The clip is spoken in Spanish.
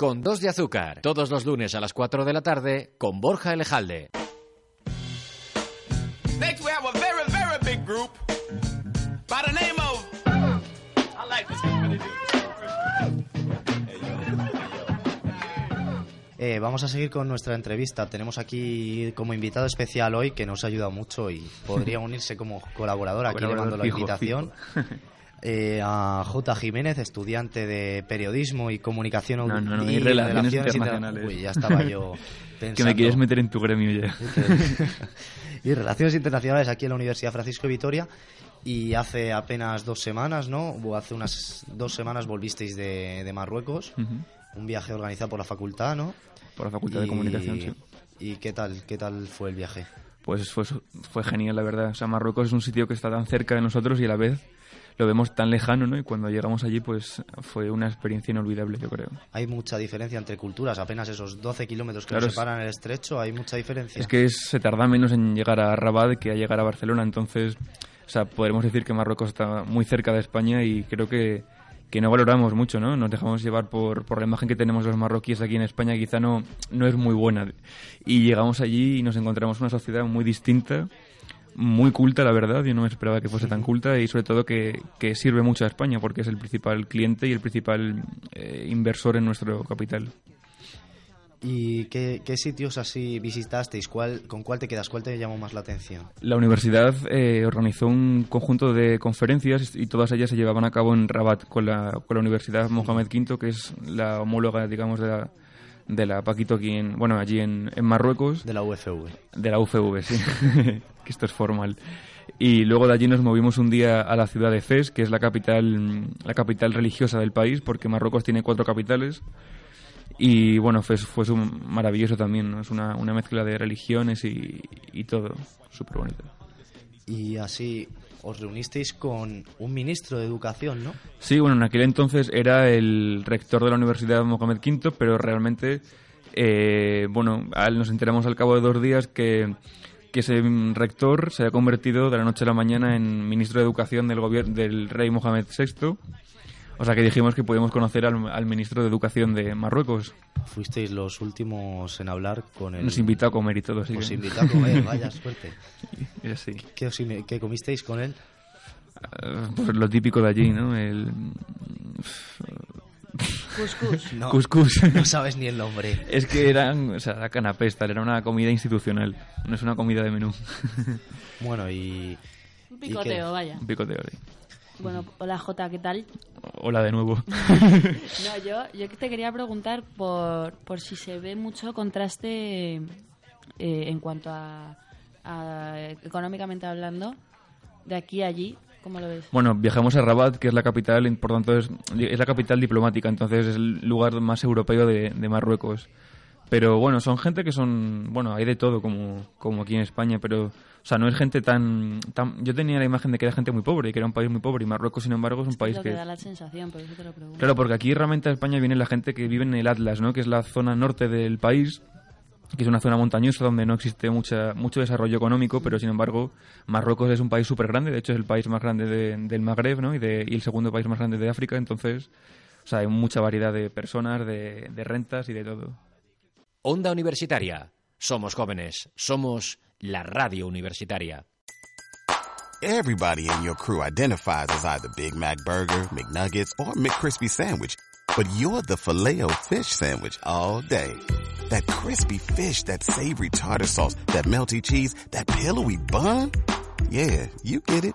Con dos de azúcar, todos los lunes a las 4 de la tarde, con Borja Elejalde. Next we have a very, very big group by the name of... I like this. Eh, vamos a seguir con nuestra entrevista. Tenemos aquí como invitado especial hoy que nos ha ayudado mucho y podría unirse como colaborador. Aquí le mando la Fijo, invitación. Eh, a J. Jiménez, estudiante de periodismo y comunicación No, no, no, y y relaciones interna- internacionales. Uy, ya estaba yo pensando. Que me quieres meter en tu gremio ya. y relaciones internacionales aquí en la Universidad Francisco de Vitoria. Y hace apenas dos semanas, ¿no? O hace unas dos semanas volvisteis de, de Marruecos. Ujú. Un viaje organizado por la facultad, ¿no? Por la Facultad de Comunicación, sí. ¿Y qué tal, qué tal fue el viaje? Pues fue, fue genial, la verdad. O sea, Marruecos es un sitio que está tan cerca de nosotros y a la vez lo vemos tan lejano, ¿no? Y cuando llegamos allí, pues fue una experiencia inolvidable, yo creo. Hay mucha diferencia entre culturas, apenas esos 12 kilómetros que Claro, nos separan el estrecho, hay mucha diferencia. Es que se tarda menos en llegar a Rabat que a llegar a Barcelona, entonces, o sea, podremos decir que Marruecos está muy cerca de España y creo que, que no valoramos mucho, ¿no? Nos dejamos llevar por, por la imagen que tenemos los marroquíes aquí en España, quizá no, no es muy buena. Y llegamos allí y nos encontramos una sociedad muy distinta, muy culta, la verdad. Yo no me esperaba que fuese tan culta y sobre todo que, que sirve mucho a España porque es el principal cliente y el principal eh, inversor en nuestro capital. ¿Y qué, qué sitios así visitasteis? ¿Cuál, ¿Con cuál te quedas? ¿Cuál te llamó más la atención? La universidad eh, organizó un conjunto de conferencias y todas ellas se llevaban a cabo en Rabat con la, con la Universidad Mohamed V, que es la homóloga, digamos, de la, de la Paquito aquí en, bueno, allí en, en Marruecos. De la UFV. De la UFV, sí. que esto es formal. Y luego de allí nos movimos un día a la ciudad de Fez, que es la capital, la capital religiosa del país, porque Marruecos tiene cuatro capitales. Y bueno, Fez fue maravilloso también, ¿no? Es una, una mezcla de religiones y, y todo. Súper bonito. Y así os reunisteis con un ministro de Educación, ¿no? Sí, bueno, en aquel entonces era el rector de la Universidad Mohamed V, pero realmente, eh, bueno, nos enteramos al cabo de dos días que, que ese rector se había convertido de la noche a la mañana en ministro de Educación del, del rey Mohamed VI. O sea que dijimos que podíamos conocer al, al ministro de Educación de Marruecos. Fuisteis los últimos en hablar con él. Nos invitó a comer y todo, así Os que- invitó a comer, vaya suerte. Y así. ¿Qué, os qué comisteis con él? Eh, Pues lo típico de allí, ¿no? El... Cuscús. No, Cuscús. no sabes ni el nombre. Es que eran, o sea, era canapés, tal, era una comida institucional, no es una comida de menú. Bueno, y... Un ¿y picoteo, vaya. Un picoteo, sí. Bueno, hola Jota, ¿qué tal? Hola de nuevo. No, yo, yo te quería preguntar por, por si se ve mucho contraste eh, en cuanto a, a económicamente hablando de aquí a allí. ¿Cómo lo ves? Bueno, viajamos a Rabat, que es la capital, por tanto es, es la capital diplomática, entonces es el lugar más europeo de, de Marruecos. Pero bueno, son gente que son, bueno, hay de todo como, como aquí en España, pero, o sea, no es gente tan, tan... Yo tenía la imagen de que era gente muy pobre y que era un país muy pobre, y Marruecos, sin embargo, es un país lo que... que da la sensación, por eso te lo pregunto. Claro, porque aquí realmente a España viene la gente que vive en el Atlas, ¿no? Que es la zona norte del país, que es una zona montañosa donde no existe mucha, mucho desarrollo económico, pero sin embargo Marruecos es un país súper grande, de hecho es el país más grande de- del Magreb, ¿no? Y, de- y el segundo país más grande de África, entonces, o sea, hay mucha variedad de personas, de, de rentas y de todo. Onda Universitaria. Somos jóvenes. Somos la radio universitaria. Everybody in your crew identifies as either Big Mac Burger, McNuggets, or McCrispy Sandwich. But you're the filet fish Sandwich all day. That crispy fish, that savory tartar sauce, that melty cheese, that pillowy bun. Yeah, you get it.